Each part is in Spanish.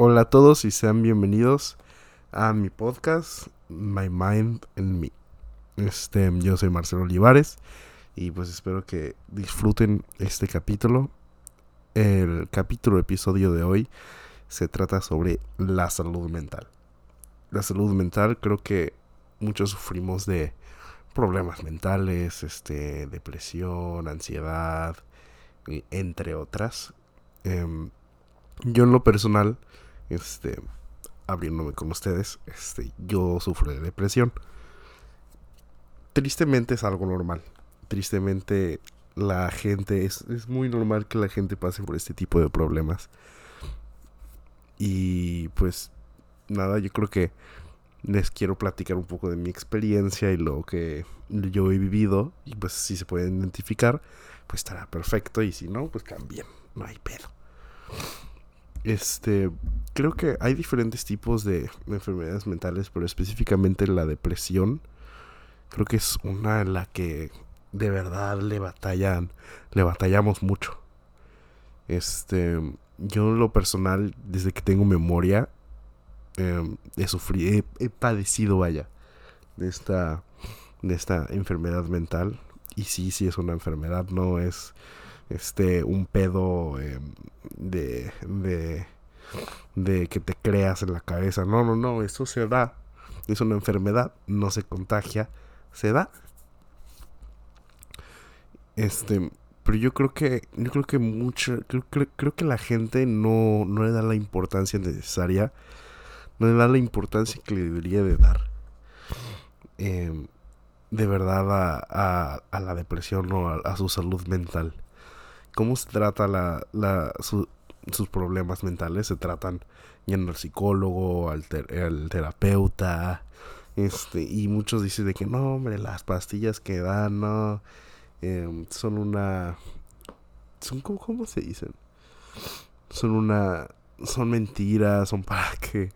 Hola a todos y sean bienvenidos a mi podcast My Mind and Me. Este, yo soy Marcelo Olivares y pues espero que disfruten este capítulo. El capítulo episodio de hoy se trata sobre la salud mental. La salud mental creo que muchos sufrimos de problemas mentales, este, depresión, ansiedad, entre otras. Em, yo en lo personal este, abriéndome con ustedes, este, yo sufro de depresión. Tristemente es algo normal. Tristemente la gente, es, es muy normal que la gente pase por este tipo de problemas. Y pues nada, yo creo que les quiero platicar un poco de mi experiencia y lo que yo he vivido. Y pues si se pueden identificar, pues estará perfecto. Y si no, pues también, no hay pedo. Este, creo que hay diferentes tipos de enfermedades mentales, pero específicamente la depresión, creo que es una en la que de verdad le batallan, le batallamos mucho. Este, yo en lo personal, desde que tengo memoria, em, he sufrido, he, padecido, vaya, de esta, de esta enfermedad mental. Y sí, sí es una enfermedad, no es este un pedo em, de, de, que te creas en la cabeza. No, no, no, eso se da. Es una enfermedad, no se contagia, se da. Este, pero yo creo que, yo creo que mucho, creo, creo, que la gente no, no le da la importancia necesaria, no le da la importancia que le debería de dar. Em, de verdad a, a, la depresión o a su salud mental cómo se trata la, la, sus problemas mentales. Se tratan yendo al psicólogo, al, terapeuta. Este, y muchos dicen de que no, hombre, las pastillas que dan, no. Em, son una. Son como, ¿cómo se dicen? Son una. Son mentiras, son para que.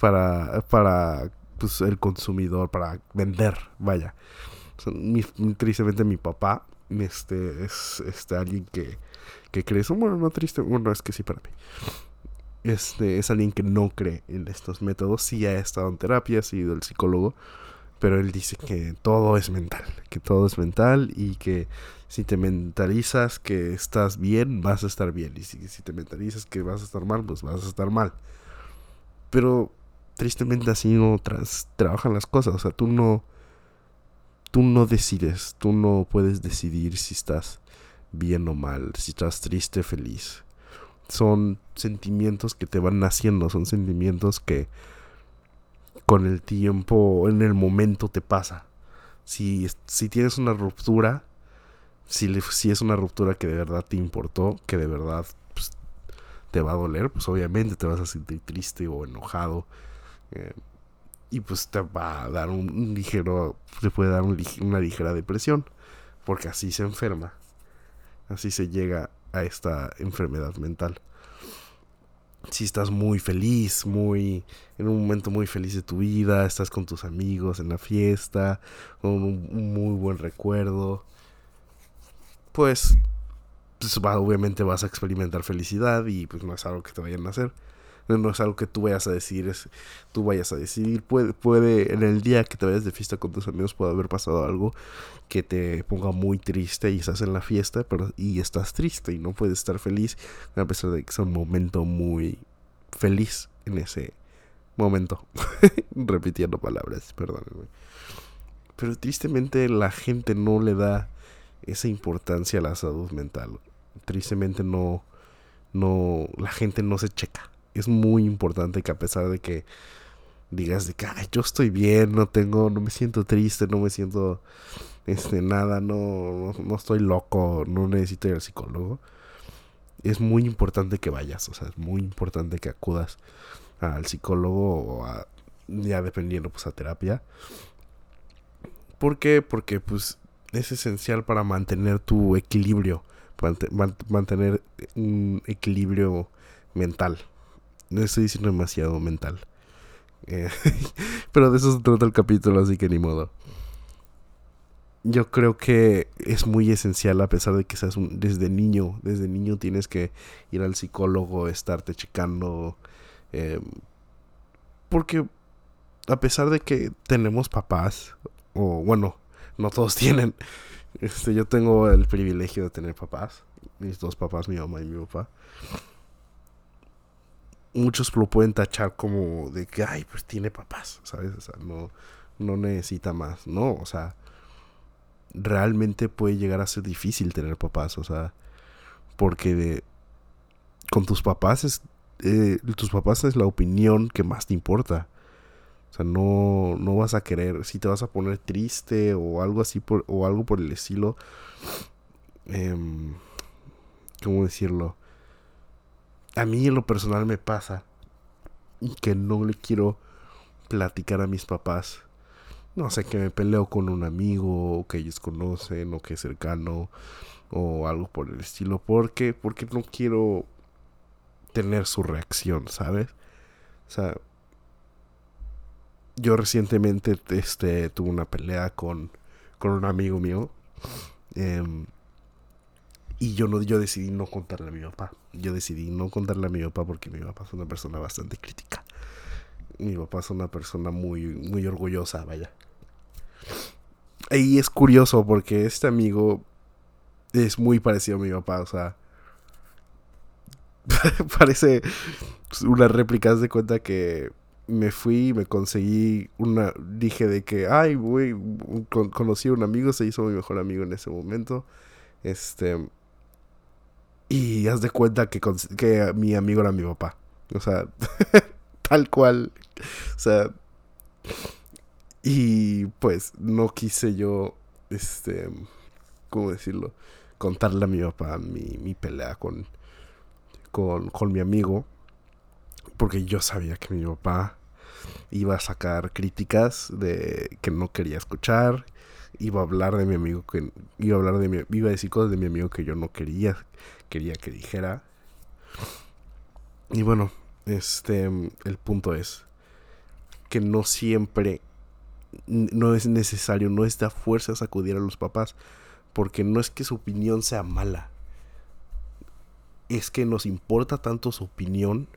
Para. Para. Pues el consumidor, para vender, vaya. Tristemente mi papá este es este alguien que, que cree. Bueno, no triste, bueno, es que sí para mí. Este es alguien que no cree en estos métodos. Sí ha estado en terapia, ha sido el psicólogo, pero él dice que todo es mental, que todo es mental y que si te mentalizas que estás bien, vas a estar bien. Y si, si te mentalizas que vas a estar mal, pues vas a estar mal. Pero tristemente así no trabajan las cosas. O sea, tú no tú no decides, tú no puedes decidir si estás bien o mal, si estás triste o feliz. Son sentimientos que te van naciendo, son sentimientos que con el tiempo, en el momento te pasa. Si, si tienes una ruptura, si, si es una ruptura que de verdad te importó, que de verdad pues, te va a doler, pues obviamente te vas a sentir triste o enojado. Eh, y pues te va a dar un, ligero, te puede dar una ligera depresión, porque así se enferma, así se llega a esta enfermedad mental. Si estás muy feliz, muy en un momento muy feliz de tu vida, estás con tus amigos en la fiesta, con un, muy buen recuerdo, pues, pues obviamente vas a experimentar felicidad y pues no es algo que te vayan a hacer no es algo que tú vayas a decidir, es, tú vayas a decidir. Puede, puede, en el día que te vayas de fiesta con tus amigos, puede haber pasado algo que te ponga muy triste y estás en la fiesta, pero y estás triste y no puedes estar feliz, a pesar de que es un momento muy feliz en ese momento. Repitiendo palabras, perdónenme. Pero tristemente la gente no le da esa importancia a la salud mental. Tristemente no, no, la gente no se checa es muy importante que a pesar de que digas de que yo estoy bien, no tengo, no me siento triste, no me siento este nada, no, no, estoy loco, no necesito ir al psicólogo. Es muy importante que vayas, o sea, es muy importante que acudas al psicólogo o a, ya dependiendo pues a terapia. ¿Por qué? Porque pues es esencial para mantener tu equilibrio, mantener un equilibrio mental. No estoy diciendo demasiado mental. Eh, pero de eso se trata el capítulo, así que ni modo. Yo creo que es muy esencial, a pesar de que seas desde niño, desde niño tienes que ir al psicólogo, estarte checando, Em, porque a pesar de que tenemos papás, o bueno, no todos tienen, este, yo tengo el privilegio de tener papás, mis dos papás, mi mamá y mi papá. Muchos lo pueden tachar como de que, ay, pues tiene papás, ¿sabes? O sea, no, no necesita más, no, o sea, realmente puede llegar a ser difícil tener papás, o sea, porque de, con tus papás es, eh, tus papás es la opinión que más te importa. O sea, no, no vas a querer, si te vas a poner triste o algo así por, o algo por el estilo. Eh, ¿Cómo decirlo? A mí en lo personal me pasa que no le quiero platicar a mis papás. No sé, que me peleo con un amigo o que ellos conocen o que es cercano o algo por el estilo. ¿Por qué? Porque no quiero tener su reacción, ¿sabes? O sea, yo recientemente este, tuve una pelea con, con un amigo mío. Em, y yo, no, yo decidí no contarle a mi papá. Yo decidí no contarle a mi papá porque mi papá es una persona bastante crítica. Mi papá es una persona muy, muy orgullosa, vaya. Y es curioso porque este amigo es muy parecido a mi papá, o sea, parece una réplica, de cuenta que me fui y me conseguí una, dije de que, ay, güey, conocí a un amigo, se hizo mi mejor amigo en ese momento, este, y haz de cuenta que, que mi amigo era mi papá, o sea, tal cual, o sea, y pues no quise yo, este, ¿cómo decirlo? Contarle a mi papá mi, mi pelea con, con, con mi amigo, porque yo sabía que mi papá iba a sacar críticas de que no quería escuchar, iba a hablar de mi amigo que iba a hablar de mi, iba a decir cosas de mi amigo que yo no quería, quería que dijera. Y bueno, este el punto es que no siempre no es necesario, no es de fuerza sacudir a los papás, porque no es que su opinión sea mala, es que nos importa tanto su opinión,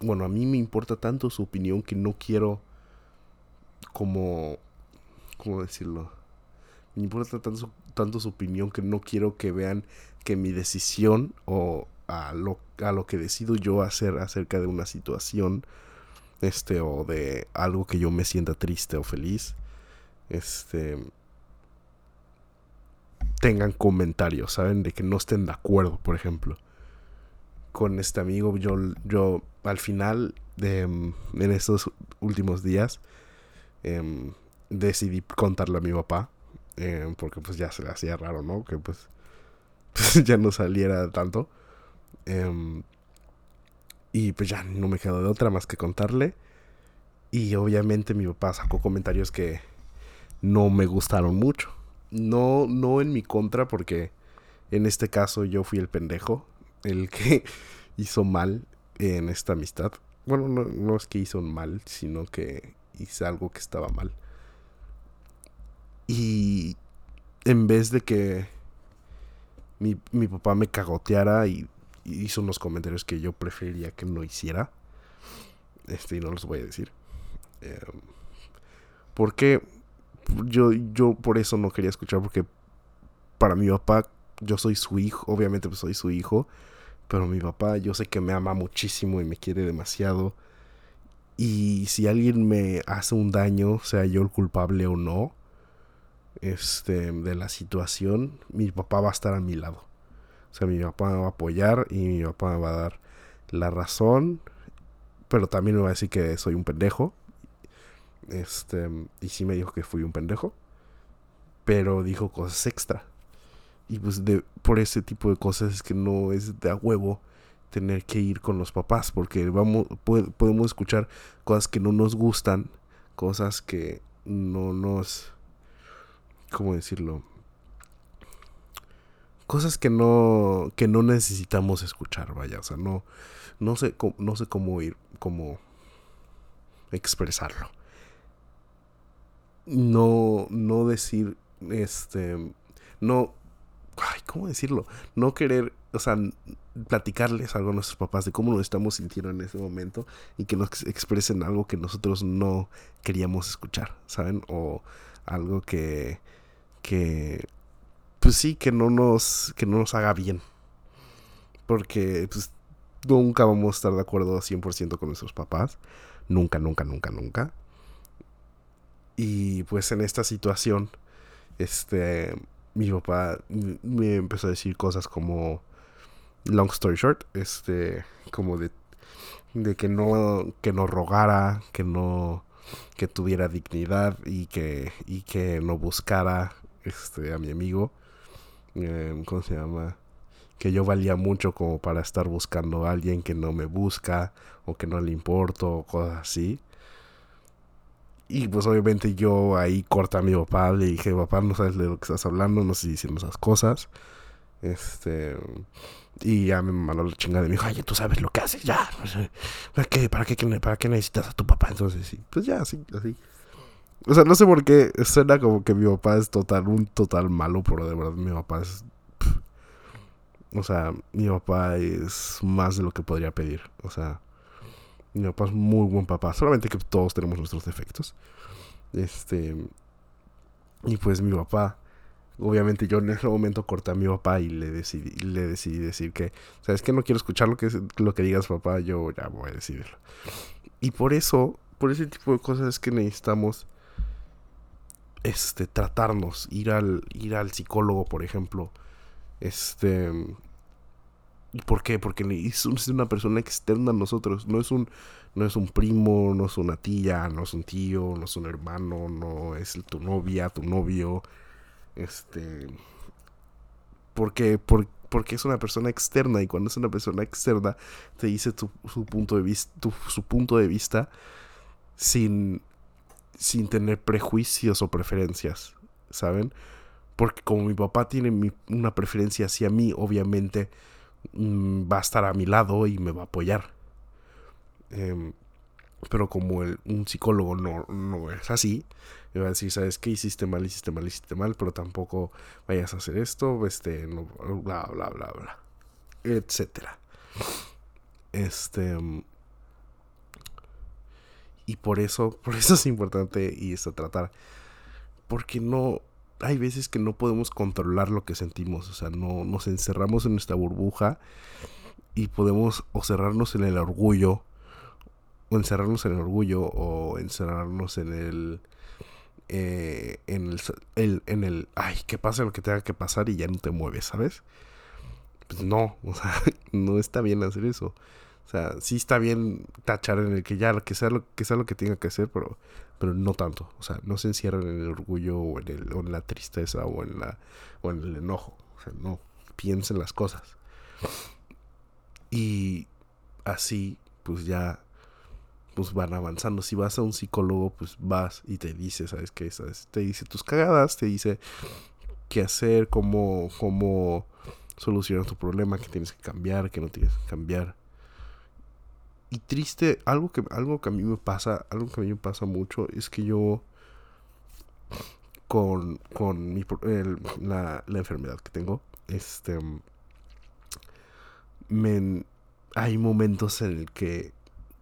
bueno, a mí me importa tanto su opinión que no quiero como, ¿cómo decirlo? Me importa tanto, tanto su opinión que no quiero que vean que mi decisión o a lo, a lo que decido yo hacer acerca de una situación este o de algo que yo me sienta triste o feliz este tengan comentarios saben de que no estén de acuerdo por ejemplo con este amigo yo yo al final de, em, en estos últimos días em, decidí contarle a mi papá em, porque pues ya se le hacía raro no que pues, ya no saliera tanto y pues ya no me quedo de otra más que contarle. Y obviamente mi papá sacó comentarios que no me gustaron mucho. No, no en mi contra, porque en este caso yo fui el pendejo, el que hizo mal en esta amistad. Bueno, no, no es que hizo mal, sino que hice algo que estaba mal. Y en vez de que mi, mi papá me cagoteara y hizo unos comentarios que yo preferiría que no hiciera. Este, y no los voy a decir. Eh, porque yo, yo por eso no quería escuchar, porque para mi papá, yo soy su hijo, obviamente pues soy su hijo, pero mi papá yo sé que me ama muchísimo y me quiere demasiado. Y si alguien me hace un daño, sea yo el culpable o no, este, de la situación, mi papá va a estar a mi lado. O sea, mi papá me va a apoyar y mi papá me va a dar la razón, pero también me va a decir que soy un pendejo. Este, y sí me dijo que fui un pendejo, pero dijo cosas extra. Y pues de, por ese tipo de cosas es que no es de a huevo tener que ir con los papás, porque vamos, podemos escuchar cosas que no nos gustan, cosas que no nos, ¿cómo decirlo? cosas que no que no necesitamos escuchar, vaya, o sea, no no sé no sé cómo ir cómo expresarlo. No no decir este no ay, ¿cómo decirlo? No querer, o sea, platicarles algo a nuestros papás de cómo nos estamos sintiendo en ese momento y que nos expresen algo que nosotros no queríamos escuchar, ¿saben? O algo que, que, pues sí, que no nos, que no nos haga bien. Porque, pues, nunca vamos a estar de acuerdo 100% con nuestros papás. Nunca, nunca, nunca, nunca. Y pues en esta situación, este, mi papá me empezó a decir cosas como, long story short, este, como de, de que no, que no rogara, que no, que tuviera dignidad y que, y que no buscara, este, a mi amigo, eh, ¿cómo se llama? Que yo valía mucho como para estar buscando a alguien que no me busca o que no le importo o cosas así. Y pues obviamente yo ahí corta a mi papá, le dije, papá, no sabes de lo que estás hablando, no sé diciendo esas cosas. Este. Y ya me mandó la chingada y me dijo, ay, tú sabes lo que haces, ya. ¿Para qué, para qué, para qué necesitas a tu papá? Entonces sí, pues ya, así, así. O sea, no sé por qué suena como que mi papá es total, un total malo, pero de verdad mi papá es... O sea, mi papá es más de lo que podría pedir. O sea, mi papá es muy buen papá. Solamente que todos tenemos nuestros defectos. Este. Y pues mi papá. Obviamente yo en ese momento corté a mi papá y le decidí, le decidí decir que, ¿sabes que No quiero escuchar lo que, lo que digas papá, yo ya voy a decidirlo. Y por eso, por ese tipo de cosas es que necesitamos este tratarnos, ir al ir al psicólogo, por ejemplo. Este ¿Y por qué? Porque es una persona externa a nosotros. No es un, no es un primo, no es una tía, no es un tío, no es un hermano, no es tu novia, tu novio. Este. Porque, por, porque es una persona externa. Y cuando es una persona externa, te dice su punto de vista. su punto de vista. Sin. Sin tener prejuicios o preferencias. ¿Saben? Porque como mi papá tiene una preferencia hacia mí, obviamente Mm, va a estar a mi lado y me va a apoyar. Em, pero como el, un psicólogo no, no es así, me va a decir, ¿sabes qué? Hiciste mal, hiciste mal, hiciste mal, pero tampoco vayas a hacer esto, este, no, bla, bla, bla, bla, etcétera. Este... Em, y por eso, por eso es importante y esto tratar. Porque no, hay veces que no podemos controlar lo que sentimos, o sea, no nos encerramos en nuestra burbuja y podemos o cerrarnos en el orgullo, o encerrarnos en el orgullo, o encerrarnos en el, eh, en el, en el, ay, que pase lo que tenga que pasar y ya no te mueves, ¿sabes? Pues no, o sea, no está bien hacer eso. O sea, sí está bien tachar en el que ya, que sea lo que sea lo que tenga que hacer, pero, pero no tanto. O sea, no se encierran en el orgullo o en, el, o en la tristeza o en la o en el enojo. O sea, no, piensen las cosas. Y así, pues ya pues van avanzando. Si vas a un psicólogo, pues vas y te dice, ¿sabes qué? ¿Sabes? Te dice tus cagadas, te dice qué hacer, cómo, cómo solucionar tu problema, qué tienes que cambiar, qué no tienes que cambiar y triste, algo que, algo que a mí me pasa, algo que a mí me pasa mucho es que yo con, con mi, la, la, enfermedad que tengo, este, me, hay momentos en el que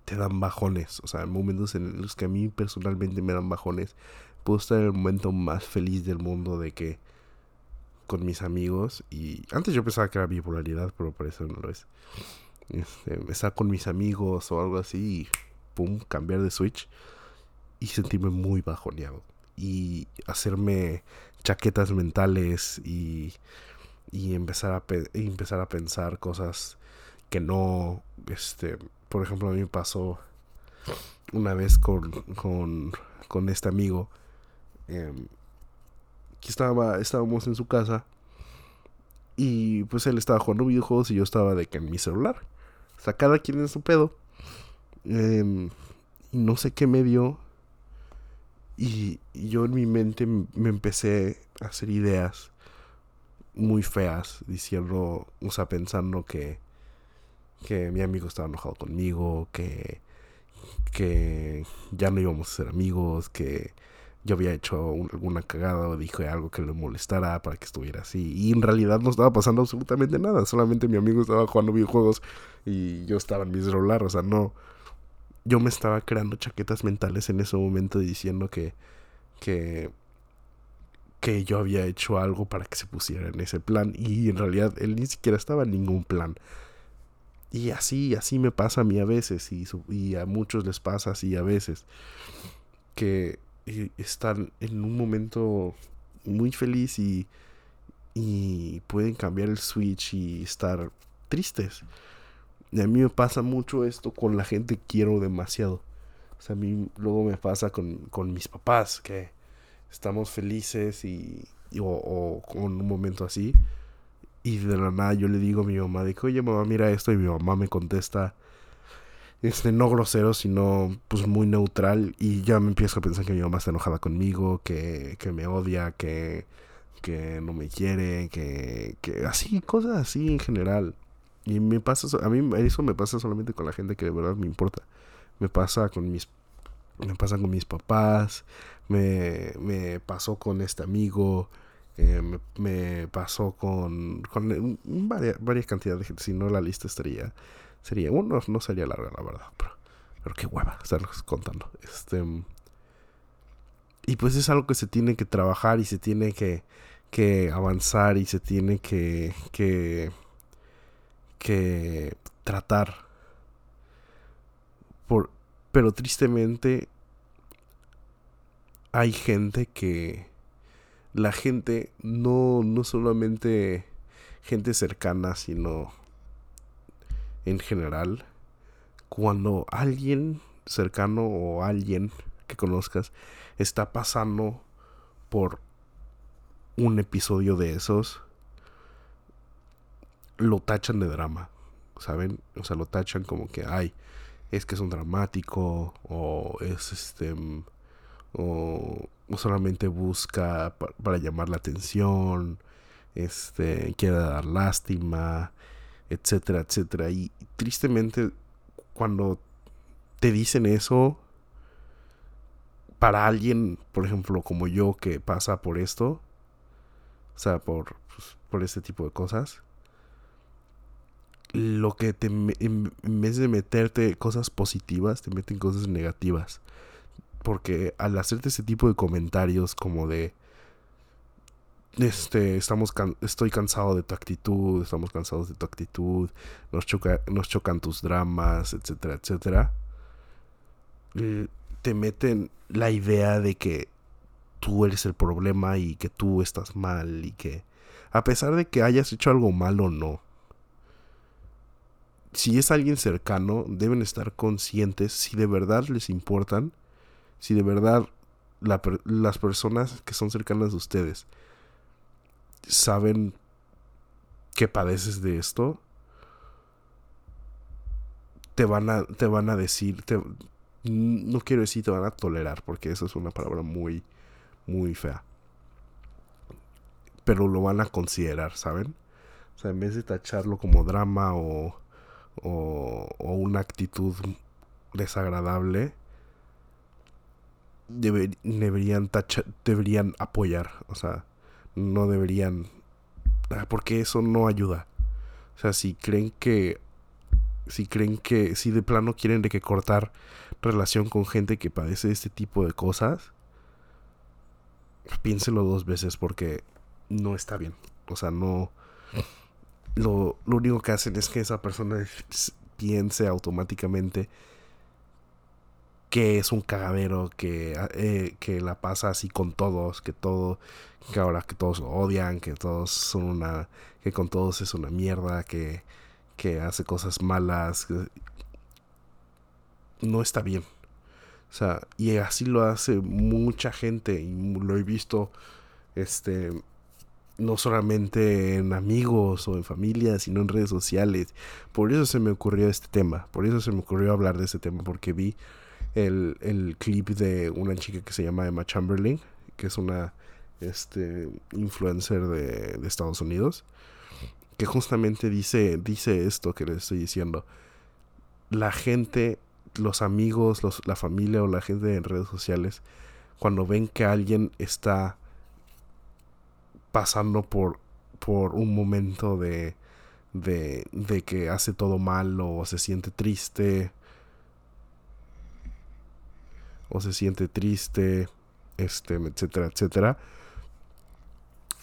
te dan bajones, o sea, momentos en los que a mí personalmente me dan bajones. Puedo estar en el momento más feliz del mundo de que con mis amigos y antes yo pensaba que era bipolaridad, pero por eso no lo es este, estar con mis amigos o algo así y pum, cambiar de switch y sentirme muy bajoneado y hacerme chaquetas mentales y, y empezar, a empezar a pensar cosas que no, este, por ejemplo, a mí me pasó una vez con, con, este amigo em, que estaba, estábamos en su casa y pues él estaba jugando videojuegos y yo estaba de que en mi celular. O sea, cada quien en su pedo. Em, y no sé qué me dio. Y, yo en mi mente me empecé a hacer ideas muy feas, diciendo, o sea, pensando que, que mi amigo estaba enojado conmigo, que, que ya no íbamos a ser amigos, que, yo había hecho alguna cagada o dije algo que le molestara para que estuviera así. Y en realidad no estaba pasando absolutamente nada. Solamente mi amigo estaba jugando videojuegos y yo estaba en mi celular. O sea, no. Yo me estaba creando chaquetas mentales en ese momento diciendo que. que. que yo había hecho algo para que se pusiera en ese plan. Y en realidad él ni siquiera estaba en ningún plan. Y así, así me pasa a mí a veces. Y, a muchos les pasa así a veces. Que están en un momento muy feliz y, y pueden cambiar el switch y estar tristes. Y a mí me pasa mucho esto con la gente que quiero demasiado. O sea, a mí luego me pasa con, con mis papás, que estamos felices y, o, o, con un momento así. Y de la nada yo le digo a mi mamá, digo, oye mamá, mira esto. Y mi mamá me contesta, este, no grosero, sino pues muy neutral. Y ya me empiezo a pensar que mi mamá está enojada conmigo, que, que me odia, que, que no me quiere, que, que así, cosas así en general. Y me pasa, a mí eso me pasa solamente con la gente que de verdad me importa. Me pasa con mis, me pasa con mis papás, me, me pasó con este amigo, eh, me, pasó con, con varias, varias cantidades de gente. Si no, la lista estaría sería uno, no sería larga la verdad, pero, pero qué hueva estarlos contando. Este y pues es algo que se tiene que trabajar y se tiene que, que avanzar y se tiene que, que, que tratar. Por, pero tristemente hay gente que la gente no, no solamente gente cercana, sino en general, cuando alguien cercano o alguien que conozcas está pasando por un episodio de esos, lo tachan de drama, ¿saben? O sea, lo tachan como que, ay, es que es un dramático, o es este, o, solamente busca para llamar la atención, este, quiere dar lástima, etcétera, etcétera. Y tristemente, cuando te dicen eso, para alguien, por ejemplo, como yo, que pasa por esto, o sea, por, pues, por este tipo de cosas, lo que te, en vez de meterte cosas positivas, te meten cosas negativas. Porque al hacerte ese tipo de comentarios como de, este, estamos estoy cansado de tu actitud, estamos cansados de tu actitud, nos, choca nos chocan tus dramas, etcétera, etcétera. Te meten la idea de que tú eres el problema y que tú estás mal y que a pesar de que hayas hecho algo malo o no, si es alguien cercano, deben estar conscientes si de verdad les importan, si de verdad las personas que son cercanas a ustedes saben que padeces de esto, te van a, te van a decir, no quiero decir te van a tolerar, porque eso es una palabra muy, muy fea. Pero lo van a considerar, ¿saben? O sea, en vez de tacharlo como drama o, o, o una actitud desagradable, deberían, tachar, deberían apoyar. O sea, no deberían... Ah, porque eso no ayuda. O sea, si creen que... Si creen que... Si de plano quieren de que cortar relación con gente que padece este tipo de cosas, piénselo dos veces porque no está bien. O sea, no... Lo, lo único que hacen es que esa persona piense automáticamente que es un cagadero, que, eh, que la pasa así con todos, que todo, que ahora que todos lo odian, que todos son una, que con todos es una mierda, que, que hace cosas malas, no está bien. O sea, y así lo hace mucha gente y lo he visto, este, no solamente en amigos o en familia, sino en redes sociales. Por eso se me ocurrió este tema, por eso se me ocurrió hablar de este tema, porque vi el, el clip de una chica que se llama Emma Chamberlain, que es una este, influencer de, de Estados Unidos, que justamente dice, dice esto que les estoy diciendo. La gente, los amigos, los, la familia o la gente en redes sociales cuando ven que alguien está pasando por, por un momento de, de, de que hace todo mal o se siente triste o se siente triste, este, etcétera, etcétera.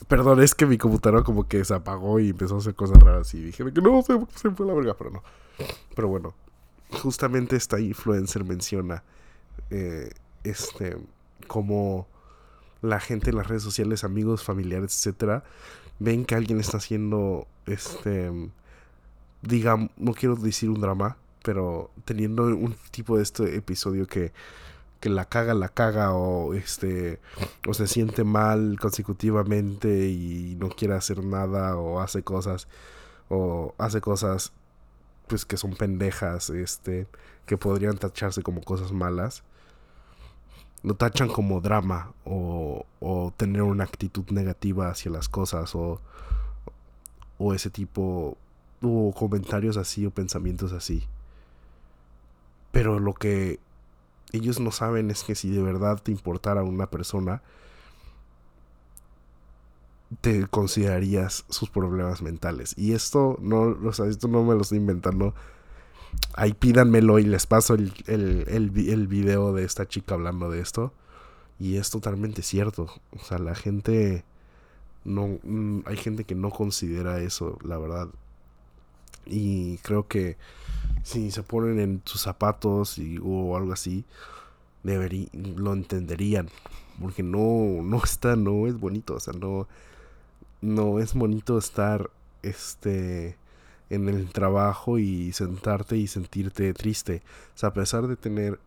Perdón, es que mi computadora como que se apagó y empezó a hacer cosas raras y dije que no, se, se fue la verga, pero no. Pero bueno, justamente esta influencer menciona eh, este como la gente en las redes sociales, amigos, familiares, etcétera, ven que alguien está haciendo este digamos, no quiero decir un drama, pero teniendo un tipo de este episodio que que la caga, la caga o este o se siente mal consecutivamente y no quiere hacer nada o hace cosas o hace cosas pues que son pendejas, este que podrían tacharse como cosas malas. Lo tachan como drama o, o tener una actitud negativa hacia las cosas o, o ese tipo o comentarios así o pensamientos así. Pero lo que ellos no saben es que si de verdad te importara una persona, te considerarías sus problemas mentales. Y esto no, o esto no me lo estoy inventando. Ahí pídanmelo y les paso el, el, el, video de esta chica hablando de esto. Y es totalmente cierto. O sea, la gente no mm, hay gente que no considera eso, la verdad. Y creo que si se ponen en sus zapatos o algo así, deberí, lo entenderían. Porque no, no está, no es bonito. O sea, no, no es bonito estar este en el trabajo y sentarte y sentirte triste. O sea, a pesar de tener.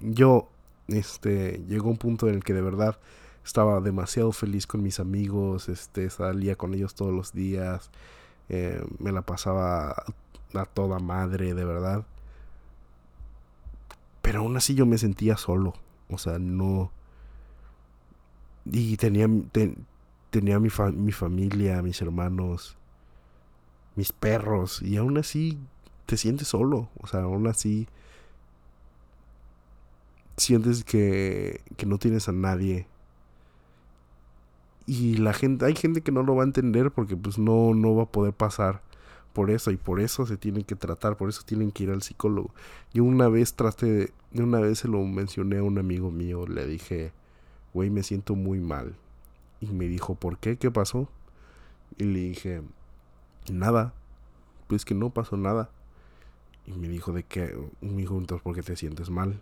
Yo, este, llegó un punto en el que de verdad estaba demasiado feliz con mis amigos, este, salía con ellos todos los días, eh, me la pasaba a toda madre, de verdad. Pero aún así yo me sentía solo. O sea, no... Y tenía, tenía mi, mi familia, mis hermanos, mis perros. Y aún así te sientes solo. O sea, aún así sientes que, que no tienes a nadie. Y la gente, hay gente que no lo va a entender porque pues no, no va a poder pasar por eso y por eso se tienen que tratar, por eso tienen que ir al psicólogo. Yo una vez traté, de, una vez se lo mencioné a un amigo mío, le dije, güey, me siento muy mal. Y me dijo, ¿por qué? ¿Qué pasó? Y le dije, nada, pues que no pasó nada. Y me dijo, ¿de qué? Me dijo, entonces, ¿por qué te sientes mal?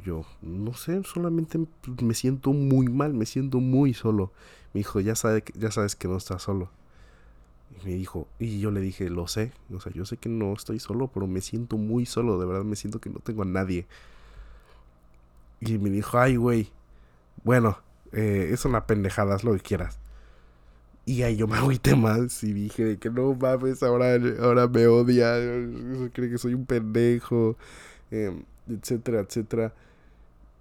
Yo, no sé, solamente me siento muy mal, me siento muy solo. Me dijo, ya, sabe, ya sabes que no estás solo. Y me dijo, y yo le dije, lo sé, o sea, yo sé que no estoy solo, pero me siento muy solo, de verdad me siento que no tengo a nadie. Y me dijo, ay, güey, bueno, eh, es una pendejada, haz lo que quieras. Y ahí yo me agüité más y dije que no mames, ahora, ahora me odia, cree que soy un pendejo, em, etcétera, etcétera.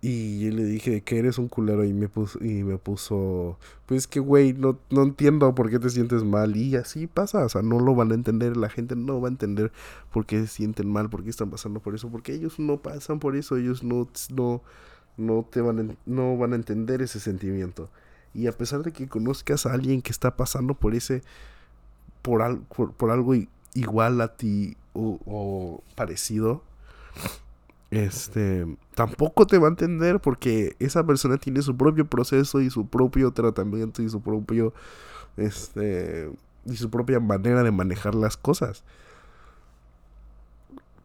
Y yo le dije que eres un culero y me puso, y me puso, pues que güey, no, no entiendo por qué te sientes mal. Y así pasa, o sea, no lo van a entender, la gente no va a entender por qué se sienten mal, por qué están pasando por eso, porque ellos no pasan por eso, ellos no, no, no te van a, no van a entender ese sentimiento. Y a pesar de que conozcas a alguien que está pasando por ese, por, al, por, algo igual a ti o, o parecido, este tampoco te va a entender porque esa persona tiene su propio proceso y su propio tratamiento y su propio este y su propia manera de manejar las cosas.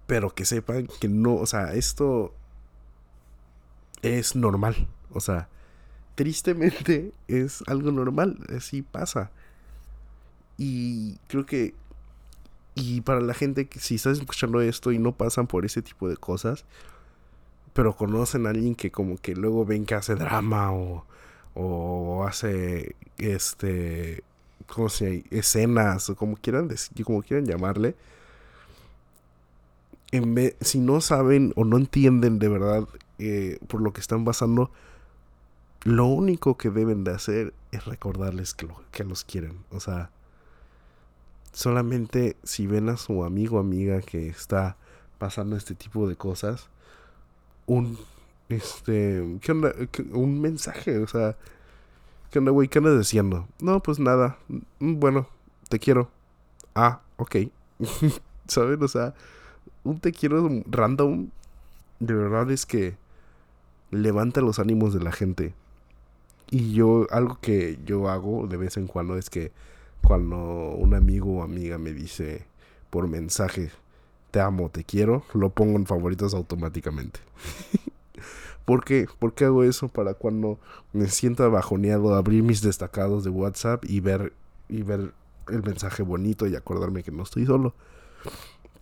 Pero que sepan que no, o sea, esto es normal, o sea, tristemente es algo normal, así pasa. Y creo que y para la gente que si estás escuchando esto y no pasan por ese tipo de cosas, pero conocen a alguien que como que luego ven que hace drama o, o hace este ¿cómo se escenas o como quieran decir, como quieran llamarle. En vez, si no saben o no entienden de verdad eh, por lo que están pasando, lo único que deben de hacer es recordarles que, que los quieren. O sea, solamente si ven a su amigo o amiga que está pasando este tipo de cosas, un, Este, ¿qué onda? Un mensaje, o sea, ¿qué onda, güey? ¿Qué andas diciendo? No, pues nada. Mm, bueno, te quiero. Ah, ok. ¿Saben? O sea, un te quiero random, de verdad es que levanta los ánimos de la gente. Y yo, algo que yo hago de vez en cuando es que cuando un amigo o amiga me dice por mensaje, te amo, te quiero, lo pongo en favoritos automáticamente. ¿Por qué? ¿Por qué hago eso? Para cuando me sienta bajoneado, abrir mis destacados de WhatsApp y ver, y ver el mensaje bonito y acordarme que no estoy solo.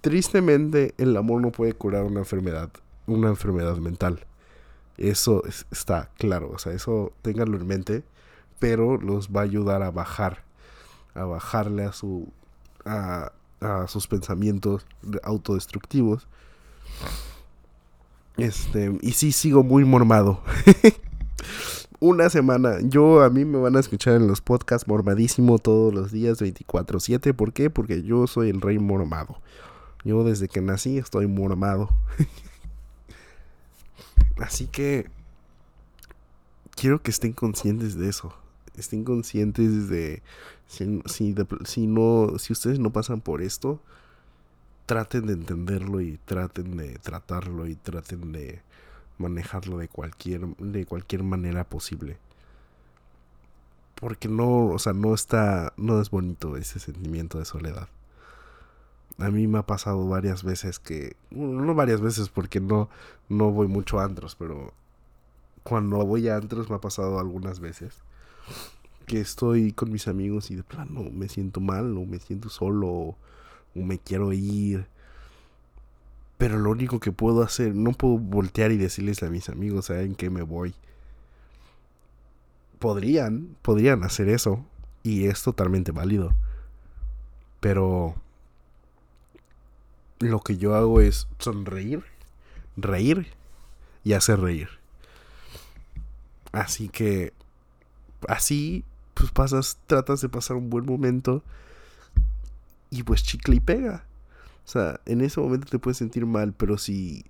Tristemente, el amor no puede curar una enfermedad, una enfermedad mental. Eso está claro, o sea, eso ténganlo en mente, pero los va a ayudar a bajar, a bajarle a su a, a sus pensamientos autodestructivos. Este, y sí sigo muy mormado. Una semana. Yo a mí me van a escuchar en los podcasts mormadísimo todos los días 24/7. ¿Por qué? Porque yo soy el rey mormado. Yo desde que nací estoy mormado. Así que quiero que estén conscientes de eso. Estén conscientes de si, si, no, si ustedes no pasan por esto, traten de entenderlo y traten de tratarlo y traten de manejarlo de cualquier, de cualquier manera posible. Porque no, o sea, no está, no es bonito ese sentimiento de soledad. A mí me ha pasado varias veces que, no varias veces porque no, no voy mucho a antros, pero cuando voy a antros me ha pasado algunas veces que estoy con mis amigos y de plano me siento mal o me siento solo o, me quiero ir. Pero lo único que puedo hacer, no puedo voltear y decirles a mis amigos, ¿saben qué me voy? Podrían, podrían hacer eso y es totalmente válido. Pero lo que yo hago es sonreír, reír y hacer reír. Así que así pasas, tratas de pasar un buen momento y pues chicle y pega. O sea, en ese momento te puedes sentir mal, pero si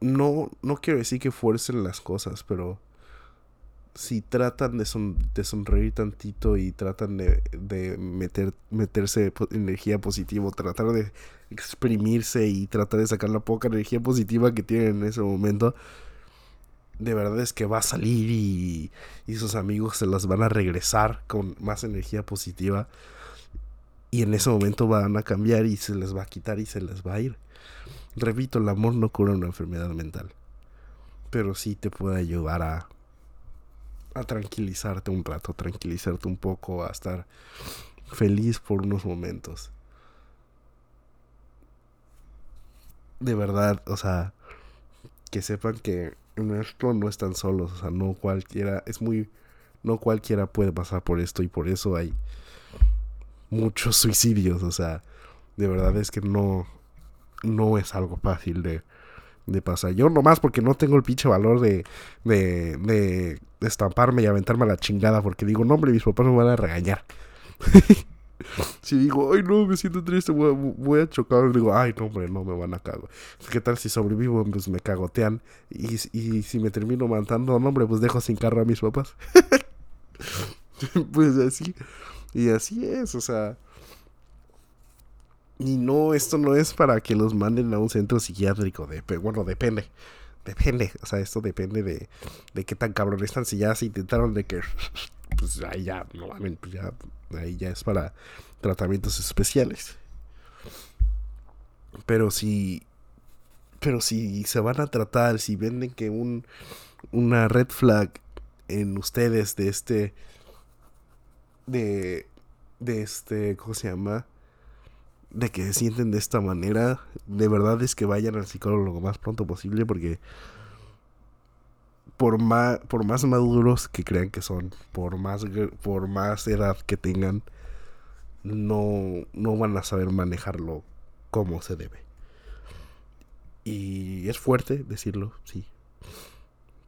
no no quiero decir que fuercen las cosas, pero si tratan de, de sonreír tantito y tratan de, de meter, meterse energía positiva, tratar de exprimirse y tratar de sacar la poca energía positiva que tienen en ese momento, de verdad es que va a salir y, y sus amigos se las van a regresar con más energía positiva. Y en ese momento van a cambiar y se les va a quitar y se les va a ir. Repito, el amor no cura una enfermedad mental. Pero sí te puede ayudar a a tranquilizarte un rato, tranquilizarte un poco, a estar feliz por unos momentos. De verdad, o sea, que sepan que en esto no están solos, o sea, no cualquiera, es muy, no cualquiera puede pasar por esto y por eso hay muchos suicidios, o sea, de verdad es que no, no es algo fácil de, de pasar. Yo nomás porque no tengo el pinche valor de, de, de, estamparme y aventarme a la chingada porque digo, no, hombre, mis papás me van a regañar. si digo, ay, no, me siento triste, voy a, chocar, digo, ay, no, hombre, no me van a cago. ¿Qué tal si sobrevivo? Pues me cagotean. Y, y si me termino matando, no, hombre, pues dejo sin carro a mis papás. pues así. Y así es, o sea y no, esto no es para que los manden a un centro psiquiátrico. De, bueno, depende. Depende. O sea, esto depende de, de qué tan cabrón están. Si ya se intentaron de que. Pues ahí ya, no pues ya. Ahí ya es para tratamientos especiales. Pero si. Pero si se van a tratar, si venden que un. Una red flag en ustedes de este. De. De este. ¿Cómo se llama? de que se sienten de esta manera, de verdad es que vayan al psicólogo lo más pronto posible porque por más, por más maduros que crean que son, por más, por más edad que tengan, no, no van a saber manejarlo como se debe. Y es fuerte decirlo, sí.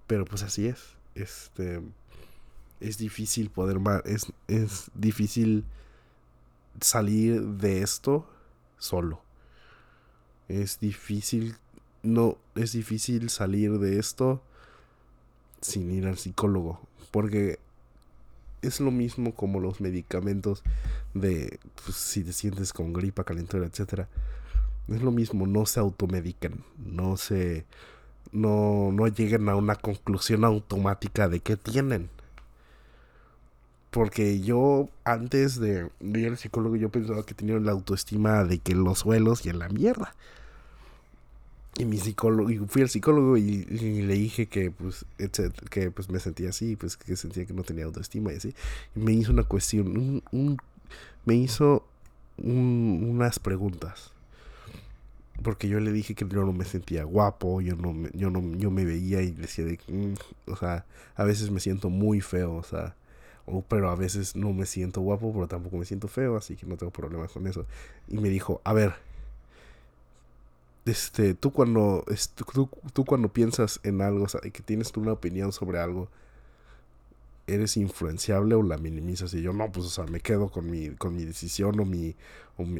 Pero pues así es. Este es difícil poder es, es difícil salir de esto solo. Es difícil no es difícil salir de esto sin ir al psicólogo, porque es lo mismo como los medicamentos de pues, si te sientes con gripa, calentura, etcétera. Es lo mismo, no se automedican, no se no no lleguen a una conclusión automática de qué tienen. Porque yo antes de ir al psicólogo yo pensaba que tenía la autoestima de que los suelos y en la mierda. Y mi psicólogo, y fui al psicólogo y, le dije que pues, que pues me sentía así, pues que sentía que no tenía autoestima y así. Y me hizo una cuestión, un, me hizo unas preguntas. Porque yo le dije que yo no me sentía guapo, yo no me, yo no, yo me veía y decía de mm", o sea, a veces me siento muy feo, o sea, pero a veces no me siento guapo, pero tampoco me siento feo, así que no tengo problemas con eso. Y me dijo, a ver, este, tú cuando, tú, tú, cuando piensas en algo, o que tienes una opinión sobre algo, ¿eres influenciable o la minimizas? Y yo, no, pues, o sea, me quedo con mi, con mi decisión o mi,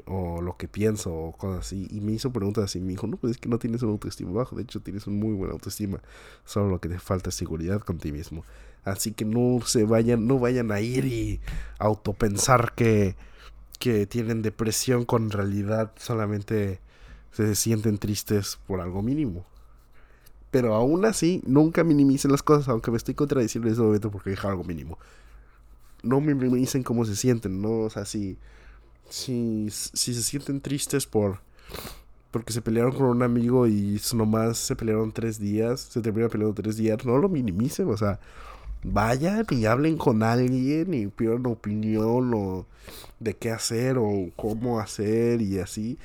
o, lo que pienso o cosas así. Y me hizo preguntas así, me dijo, no, pues es que no tienes un autoestima bajo, de hecho tienes un muy buena autoestima, solo lo que te falta es seguridad con ti mismo. Así que no se vayan, no vayan a ir y autopensar que, que tienen depresión con realidad solamente se sienten tristes por algo mínimo. Pero aún así, nunca minimicen las cosas, aunque me estoy contradiciendo en ese momento porque es algo mínimo. No minimicen cómo se sienten, ¿no? O sea, si, si, si se sienten tristes por porque se pelearon con un amigo y nomás se pelearon tres días, se terminaron peleando tres días, no lo minimicen, o sea, vayan y hablen con alguien y pidan opinión o de qué hacer o cómo hacer y así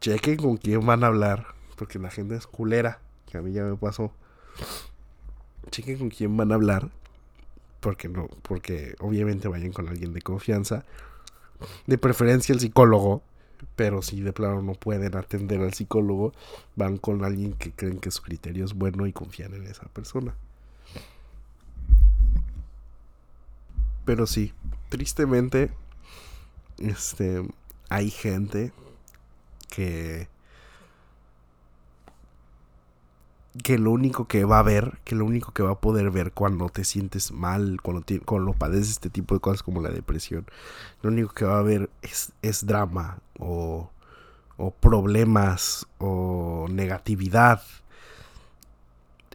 chequen con quién van a hablar, porque la gente es culera, que a mí ya me pasó. Chequen con quién van a hablar, porque no, porque obviamente vayan con alguien de confianza, de preferencia el psicólogo, pero si de plano no pueden atender al psicólogo, van con alguien que creen que su criterio es bueno y confían en esa persona. Pero sí, tristemente, este, hay gente que que lo único que va a ver, que lo único que va a poder ver cuando te sientes mal, cuando, cuando padeces este tipo de cosas como la depresión, lo único que va a ver es, es drama o, o problemas o negatividad.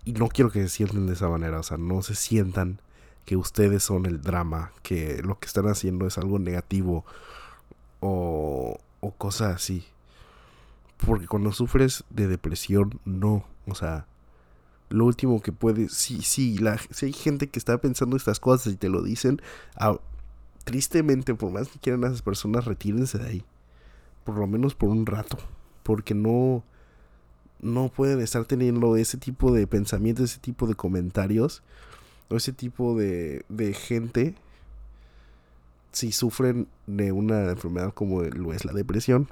Y no quiero que se sientan de esa manera, o sea, no se sientan que ustedes son el drama, que lo que están haciendo es algo negativo o, o cosas así. Porque cuando sufres de depresión, no. O sea, lo último que puedes. Sí, sí, la, si hay gente que está pensando estas cosas y te lo dicen, ah, tristemente, por más que quieran a esas personas, retírense de ahí. Por lo menos por un rato. Porque no. No pueden estar teniendo ese tipo de pensamientos, ese tipo de comentarios. O ese tipo de, de gente. Si sufren de una enfermedad como lo es la depresión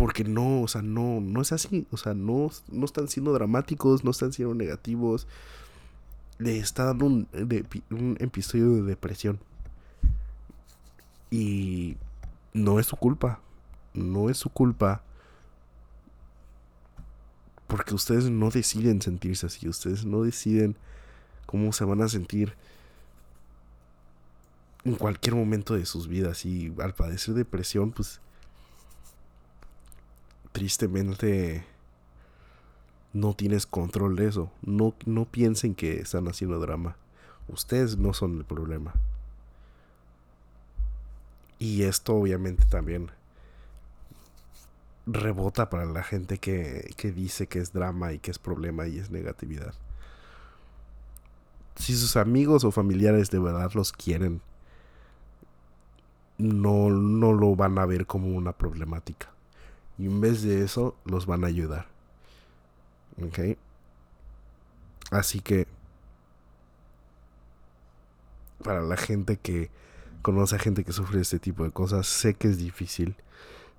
porque no, o sea, no, no es así. O sea, no, no están siendo dramáticos, no están siendo negativos. Le está dando un, un episodio de depresión. Y no es su culpa. No es su culpa. Porque ustedes no deciden sentirse así. Ustedes no deciden cómo se van a sentir en cualquier momento de sus vidas. Y al padecer depresión, pues tristemente no tienes control de eso. No, no piensen que están haciendo drama. Ustedes no son el problema. Y esto obviamente también rebota para la gente que, que dice que es drama y que es problema y es negatividad. Si sus amigos o familiares de verdad los quieren, no, no lo van a ver como una problemática. Y en vez de eso, los van a ayudar. ¿Ok? Así que, para la gente que conoce a gente que sufre este tipo de cosas, sé que es difícil.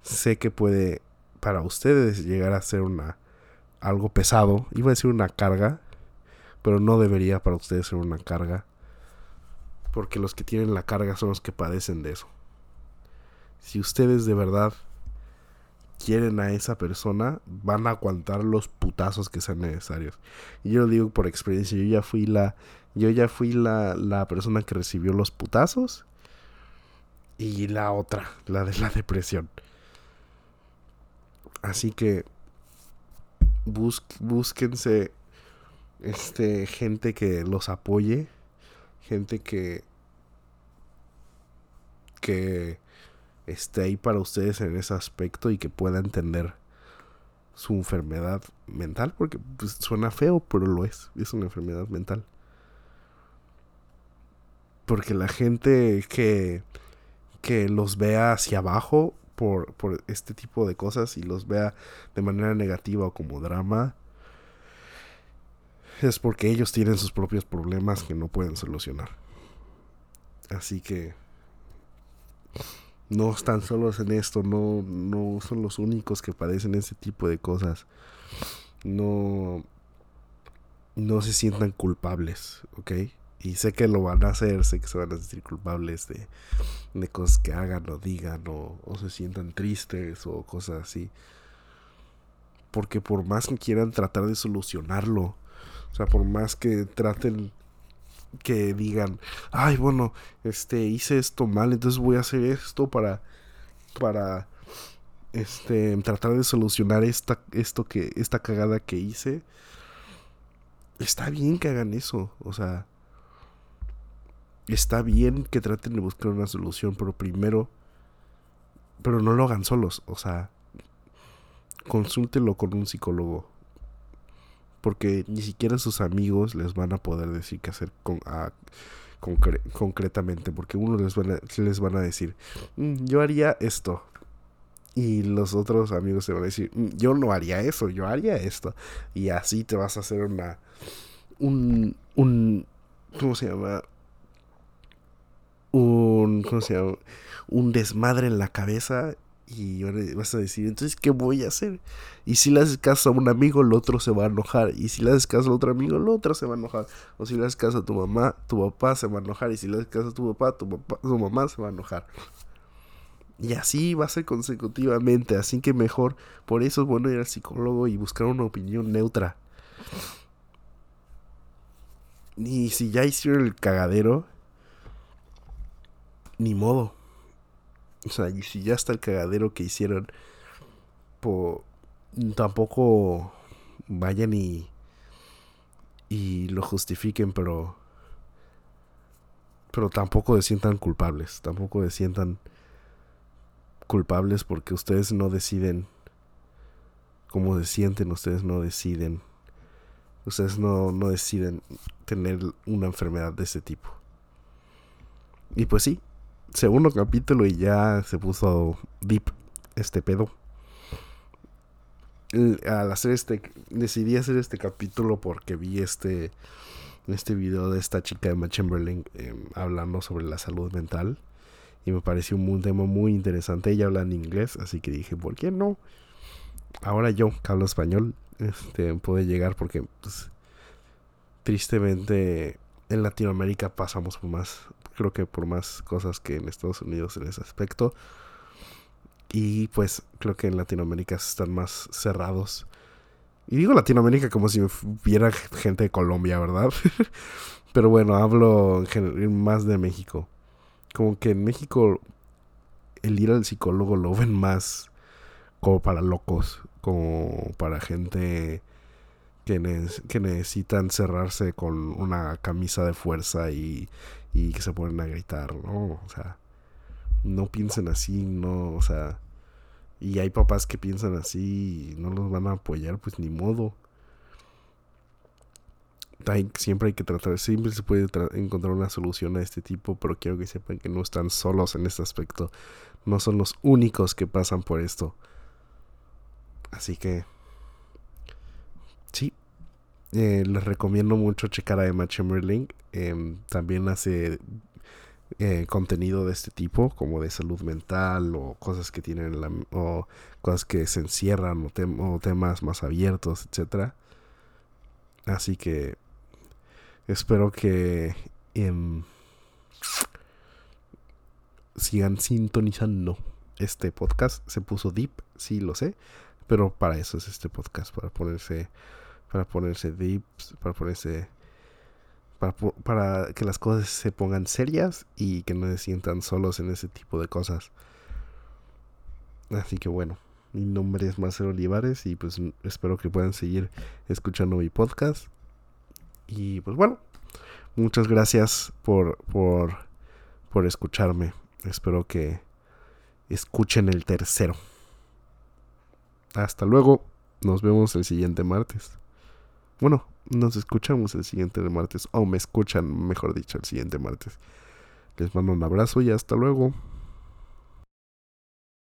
Sé que puede, para ustedes, llegar a ser una algo pesado. Iba a decir una carga, pero no debería para ustedes ser una carga. Porque los que tienen la carga son los que padecen de eso. Si ustedes de verdad quieren a esa persona, van a aguantar los putazos que sean necesarios. Y yo lo digo por experiencia, yo ya fui la, yo ya fui la, la persona que recibió los putazos y la otra, la de la depresión. Así que bus, búsquense este gente que los apoye, gente que que esté ahí para ustedes en ese aspecto y que pueda entender su enfermedad mental, porque pues, suena feo, pero lo es, es una enfermedad mental. Porque la gente que, que los vea hacia abajo por, por este tipo de cosas y los vea de manera negativa o como drama, es porque ellos tienen sus propios problemas que no pueden solucionar. Así que no están solos en esto, no, no son los únicos que padecen ese tipo de cosas. No, no se sientan culpables, ¿ok? Y sé que lo van a hacer, sé que se van a sentir culpables de, de cosas que hagan o digan o, o se sientan tristes o cosas así. Porque por más que quieran tratar de solucionarlo, o sea, por más que traten que digan, ay, bueno, este, hice esto mal, entonces voy a hacer esto para, para, este, tratar de solucionar esta, esto que, esta cagada que hice. Está bien que hagan eso, o sea, está bien que traten de buscar una solución, pero primero, pero no lo hagan solos, o sea, consúltelo con un psicólogo porque ni siquiera sus amigos les van a poder decir qué hacer con, concretamente, porque uno les van a, les van a decir, mm, yo haría esto. Y los otros amigos se van a decir, mm, yo no haría eso, yo haría esto. Y así te vas a hacer una... Un... un ¿Cómo se llama? Un... ¿Cómo se llama? Un desmadre en la cabeza y vas a decir, entonces, ¿qué voy a hacer? Y si le haces caso a un amigo, el otro se va a enojar. Y si le haces caso a otro amigo, el otro se va a enojar. O si le haces caso a tu mamá, tu papá se va a enojar. Y si le haces caso a tu papá, tu, papá, tu mamá se va a enojar. Y así va a ser consecutivamente. Así que mejor, por eso es bueno ir al psicólogo y buscar una opinión neutra. Y si ya hicieron el cagadero, ni modo o sea, y si ya está el cagadero que hicieron, po, tampoco vayan y, y lo justifiquen, pero pero tampoco se sientan culpables, tampoco se sientan culpables porque ustedes no deciden cómo se sienten, ustedes no deciden, ustedes no, no deciden tener una enfermedad de ese tipo. Y pues sí, segundo capítulo y ya se puso deep este pedo. Al hacer este, decidí hacer este capítulo porque vi este, este video de esta chica de Chamberlain em, hablando sobre la salud mental. Y me pareció un tema muy interesante. Ella habla en inglés, así que dije, ¿por qué no? Ahora yo, que hablo español, este, puede llegar porque, pues, tristemente, en Latinoamérica pasamos por más creo que por más cosas que en Estados Unidos en ese aspecto. Y pues creo que en Latinoamérica están más cerrados. Y digo Latinoamérica como si hubiera gente de Colombia, ¿verdad? Pero bueno, hablo más de México. Como que en México el ir al psicólogo lo ven más como para locos, como para gente que, que necesitan cerrarse con una camisa de fuerza y, y que se ponen a gritar, ¿no? O sea, no piensen así, no, o sea, y hay papás que piensan así y no los van a apoyar, pues ni modo. siempre hay que tratar, siempre se puede encontrar una solución a este tipo, pero quiero que sepan que no están solos en este aspecto. No son los únicos que pasan por esto. Así que, sí, eh, les recomiendo mucho checar a Emma Chamberlain. Em, también hace eh, contenido de este tipo, como de salud mental o cosas que tienen o cosas que se encierran o, temas más abiertos, etcétera. Así que espero que em, sigan sintonizando este podcast se puso deep, sí lo sé, pero para eso es este podcast, para ponerse, para ponerse deep, para ponerse, para, para que las cosas se pongan serias y que no se sientan solos en ese tipo de cosas. Así que bueno, mi nombre es Marcelo Olivares y pues espero que puedan seguir escuchando mi podcast. Y pues bueno, muchas gracias por, por, por escucharme. Espero que escuchen el tercero. Hasta luego. Nos vemos el siguiente martes. Bueno, nos escuchamos el siguiente martes. O me escuchan, mejor dicho, el siguiente martes. Les mando un abrazo y hasta luego.